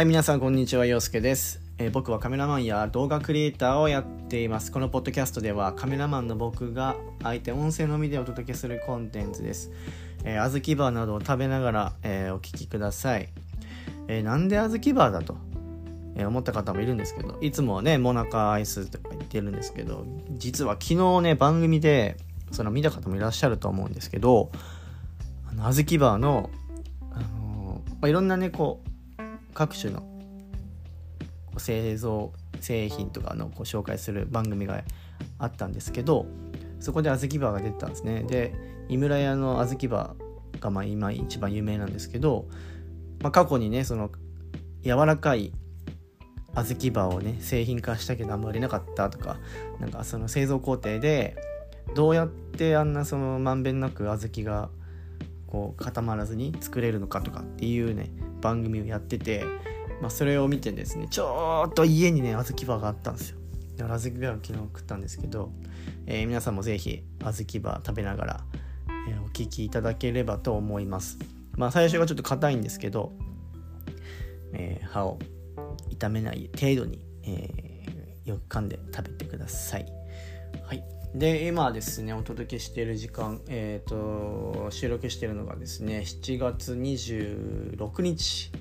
はい、皆さん、こんにちは。陽介です、えー僕はカメラマンや動画クリエイターをやっています。このポッドキャストでは、カメラマンの僕が相手音声のみでお届けするコンテンツです。えー、小豆バーなどを食べながら、えーお聞きください。えーなんで小豆バーだと、えー思った方もいるんですけど、いつもね、モナカアイスとか言ってるんですけど、実は昨日ね、番組で、その見た方もいらっしゃると思うんですけど、あの小豆バーの、あのーまあ、いろんなね、こう、各種の製造製品とかのこ紹介する番組があったんですけどそこで小豆バーが出てたんですね。で井村屋の小豆バーがまあ今一番有名なんですけど、まあ、過去にねその柔らかい小豆バーをね製品化したけどあんまりなかったとかなんかその製造工程でどうやってあんなそのまんべんなく小豆がこう固まらずに作れるのかとかっていうね番組をやってて、まあ、それを見てですねちょっと家にね小豆バーがあったんですよ。だから小豆バーを昨日食ったんですけど、えー皆さんもぜひ小豆バー食べながら、えーお聞きいただければと思います。まあ最初がちょっと硬いんですけど、えー歯を痛めない程度に、えーよく噛んで食べてください。はい。で今ですねお届けしている時間えっ、と収録しているのがですね7月26日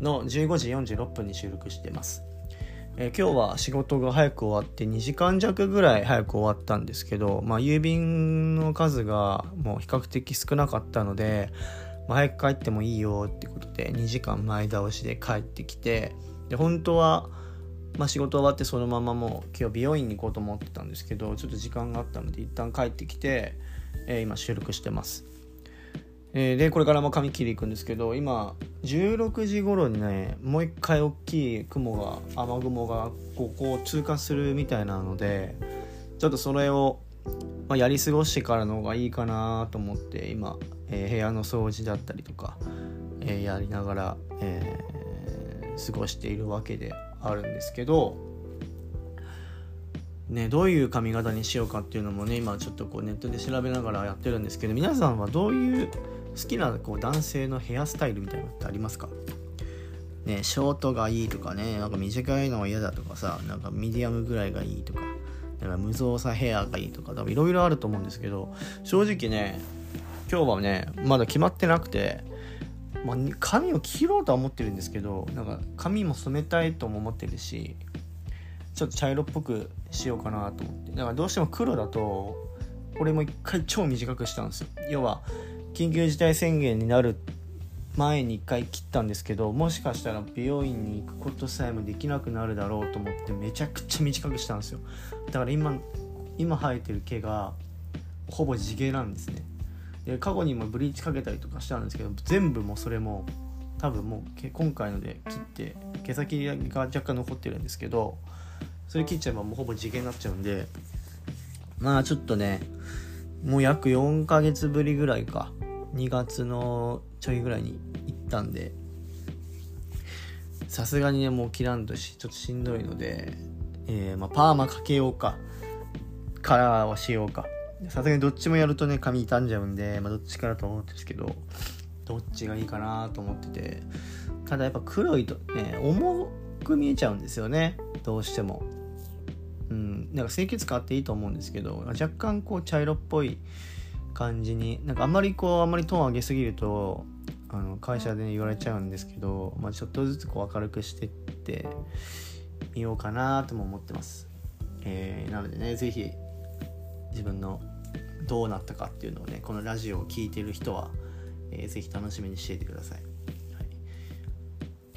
の15時46分に収録しています、えー今日は仕事が早く終わって2時間弱ぐらい早く終わったんですけど、まあ、郵便の数がもう比較的少なかったので、まあ早く帰ってもいいよってことで2時間前倒しで帰ってきてで本当はまあ、仕事終わってそのままもう今日美容院に行こうと思ってたんですけどちょっと時間があったので一旦帰ってきて、えー今収録してます、えーでこれからも髪切り行くんですけど今16時頃にねもう一回大きい雲が雨雲がここを通過するみたいなのでちょっとそれを、まあ、やり過ごしてからの方がいいかなと思って今、えー部屋の掃除だったりとか、えーやりながら、えー過ごしているわけで。あるんですけど、ね、どういう髪型にしようかっていうのもね今ちょっとこうネットで調べながらやってるんですけど皆さんはどういう好きなこう男性のヘアスタイルみたいなのってありますか？ね、ショートがいいとかねなんか短いのは嫌だとかさなんかミディアムぐらいがいいとかなんか無造作ヘアがいいとか多分いろいろあると思うんですけど正直ね今日はねまだ決まってなくて、まあ、髪を切ろうとは思ってるんですけどなんか髪も染めたいとも思ってるしちょっと茶色っぽくしようかなと思って。だからどうしても黒だとこれも一回超短くしたんですよ。要は緊急事態宣言になる前に一回切ったんですけどもしかしたら美容院に行くことさえもできなくなるだろうと思ってめちゃくちゃ短くしたんですよ。だから今今生えてる毛がほぼ地毛なんですね。で過去にもブリーチかけたりとかしたんですけど全部もそれも多分もう今回ので切って毛先が若干残ってるんですけどそれ切っちゃえばもうほぼ地毛になっちゃうんでまあちょっとねもう約4ヶ月ぶりぐらいか2月のちょいぐらいに行ったんでさすがにねもう切らんとしちょっとしんどいので、えーまあ、パーマかけようかカラーをしようかさすがにどっちもやるとね髪傷んじゃうんで、まあ、どっちかだと思うんですけどどっちがいいかなと思ってて。ただやっぱ黒いとね重く見えちゃうんですよね。どうしても。うん。なんか清潔感あっていいと思うんですけど若干こう茶色っぽい感じになんかあんまりこうあんまりトーン上げすぎるとあの会社で、言われちゃうんですけど、まあ、ちょっとずつこう明るくしてってみようかなとも思ってます、えーなのでね是非自分のどうなったかっていうのをねこのラジオを聴いてる人は、えー、ぜひ楽しみにしていてください、はい。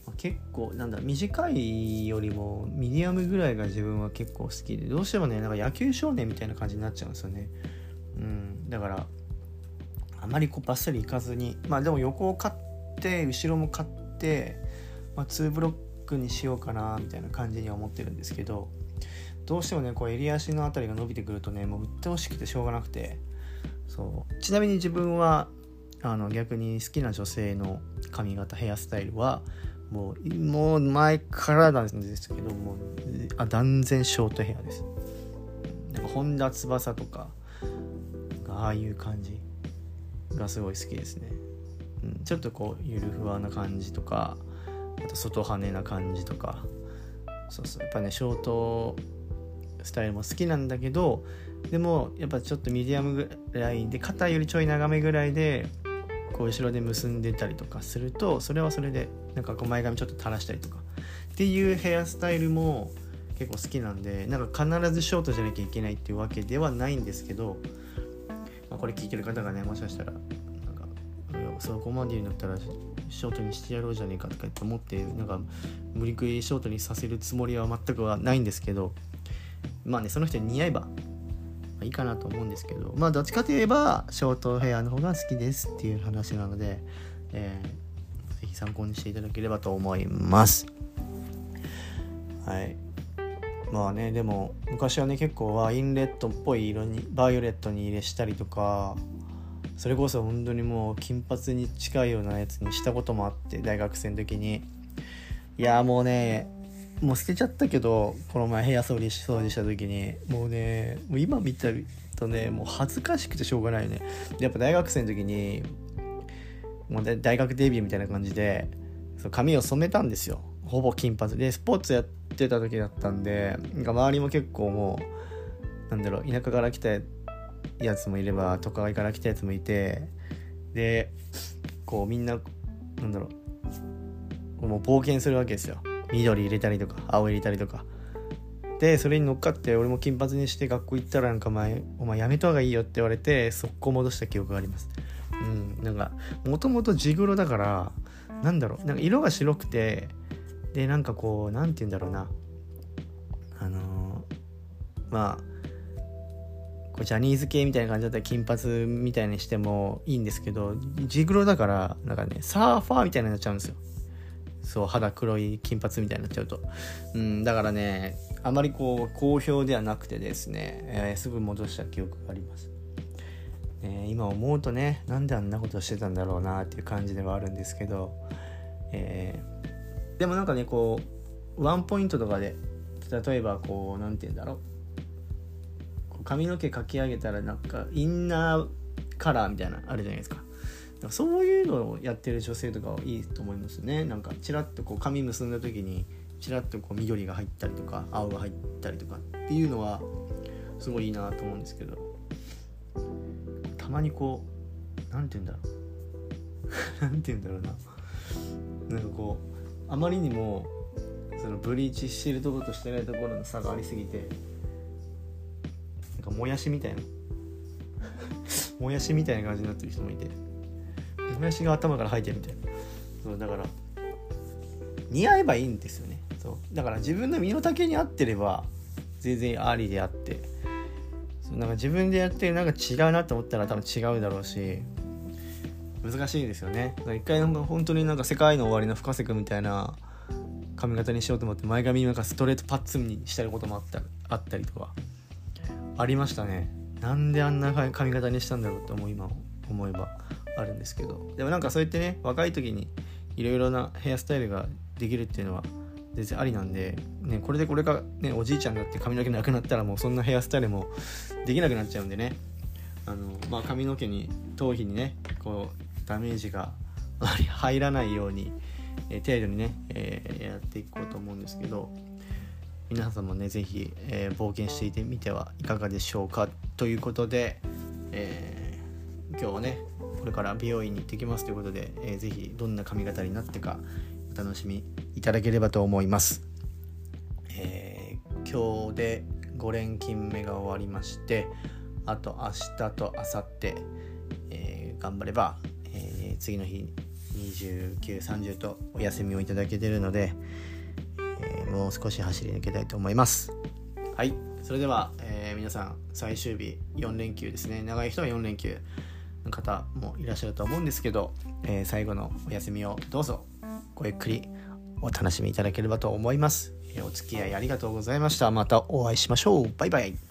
まあ結構なんだ短いよりもミディアムぐらいが自分は結構好きでどうしてもねなんか野球少年みたいな感じになっちゃうんですよね。うん。だからあまりこうバッサリいかずにまあでも横を買って後ろも買って、まあ、2ブロックにしようかなみたいな感じには思ってるんですけどどうしてもねこう襟足のあたりが伸びてくるとねもう鬱陶しくてしょうがなくて。そう。ちなみに自分はあの逆に好きな女性の髪型ヘアスタイルはもうもう前からなんですけどもうあ断然ショートヘアです。なんか本田翼とかああいう感じがすごい好きですね、うん、ちょっとこうゆるふわな感じとかあと外羽な感じとか。そうそう。やっぱねショートスタイルも好きなんだけどでもやっぱちょっとミディアムぐらいで肩よりちょい長めぐらいでこう後ろで結んでたりとかするとそれはそれでなんかこう前髪ちょっと垂らしたりとかっていうヘアスタイルも結構好きなんでなんか必ずショートじゃなきゃいけないっていうわけではないんですけど、まあ、これ聞いてる方がねもしかしたらなんかそこまで言うんだったらショートにしてやろうじゃねえかとかって思ってなんか無理くりショートにさせるつもりは全くはないんですけどまあねその人に似合えばいいかなと思うんですけどまあどっちかといえばショートヘアの方が好きですっていう話なので、えー、ぜひ参考にしていただければと思います。はい。まあねでも昔はね結構ワインレッドっぽい色にバイオレットに入れしたりとかそれこそ本当にもう金髪に近いようなやつにしたこともあって大学生の時に。いやもうねもう捨てちゃったけどこの前部屋掃除し掃除した時にもうねもう今見たとねもう恥ずかしくてしょうがないよね。やっぱ大学生の時にもう大学デビューみたいな感じでそう髪を染めたんですよ。ほぼ金髪。でスポーツやってた時だったんでなんか周りも結構もうなんだろう田舎から来たやつもいれば都会から来たやつもいてでこうみんななんだろうもう冒険するわけですよ。緑入れたりとか青入れたりとか。でそれに乗っかって俺も金髪にして学校行ったらなんか前お前やめた方がいいよって言われて速攻戻した記憶があります。うんなんかもともと地黒だからなんだろうなんか色が白くてでなんかこう何て言うんだろうな。あのー、まあこうジャニーズ系みたいな感じだったら金髪みたいにしてもいいんですけどジグロだからなんかねサーファーみたいになっちゃうんですよ。そう肌黒い金髪みたいになっちゃうと。うんだからねあまりこう好評ではなくてですね、えー、すぐ戻した記憶があります、えー、今思うとねなんであんなことしてたんだろうなっていう感じではあるんですけど、えー、でもなんかねこうワンポイントとかで例えばこう何て言うんだろう。髪の毛かき上げたらなんかインナーカラーみたいなあるじゃないですか。そういうのをやってる女性とかはいいと思いますね。なんかちらっとこう髪結んだ時にちらっとこう緑が入ったりとか青が入ったりとかっていうのはすごいいいなと思うんですけど。たまにこう何て言うんだろう。何て言うんだろうな。なんかこうあまりにもそのブリーチしてるところとしてないところの差がありすぎてなんかもやしみたいな。もやしみたいな感じになってる人もいて。もやしが頭から生えてるみたいな。そうだから似合えばいいんですよね。そう。だから自分の身の丈に合ってれば全然ありであって。そうなんか自分でやってなんか違うなと思ったら多分違うだろうし難しいですよね。一回なんか本当になんか世界の終わりの深瀬君みたいな髪型にしようと思って前髪なんかストレートパッツンにしたいこともあったあったりとかありましたね。なんであんな髪型にしたんだろうって思う今思えば。あるんですけどでもなんかそうやってね若い時にいろいろなヘアスタイルができるっていうのは全然ありなんで、ね、これでこれが、ね、おじいちゃんだって髪の毛なくなったらもうそんなヘアスタイルもできなくなっちゃうんでね。あの、まあ、髪の毛に頭皮にねこうダメージが 入らないように、えー、程度にね、えー、やっていこうと思うんですけど皆さんもね是非、えー、冒険していてみてはいかがでしょうか。ということで、えー、今日はねこれから美容院に行ってきますということで、えー、ぜひどんな髪型になってかお楽しみいただければと思います。えー、今日で5連勤目が終わりましてあと明日と明後日、えー、頑張れば、えー、次の日2930とお休みをいただけてるので、えー、もう少し走り抜けたいと思います。はいそれでは、えー、皆さん最終日4連休ですね。長い人は4連休。の方もいらっしゃると思うんですけど、えー、最後のお休みをどうぞごゆっくりお楽しみいただければと思います、えー、お付き合いありがとうございました。またお会いしましょう。バイバイ。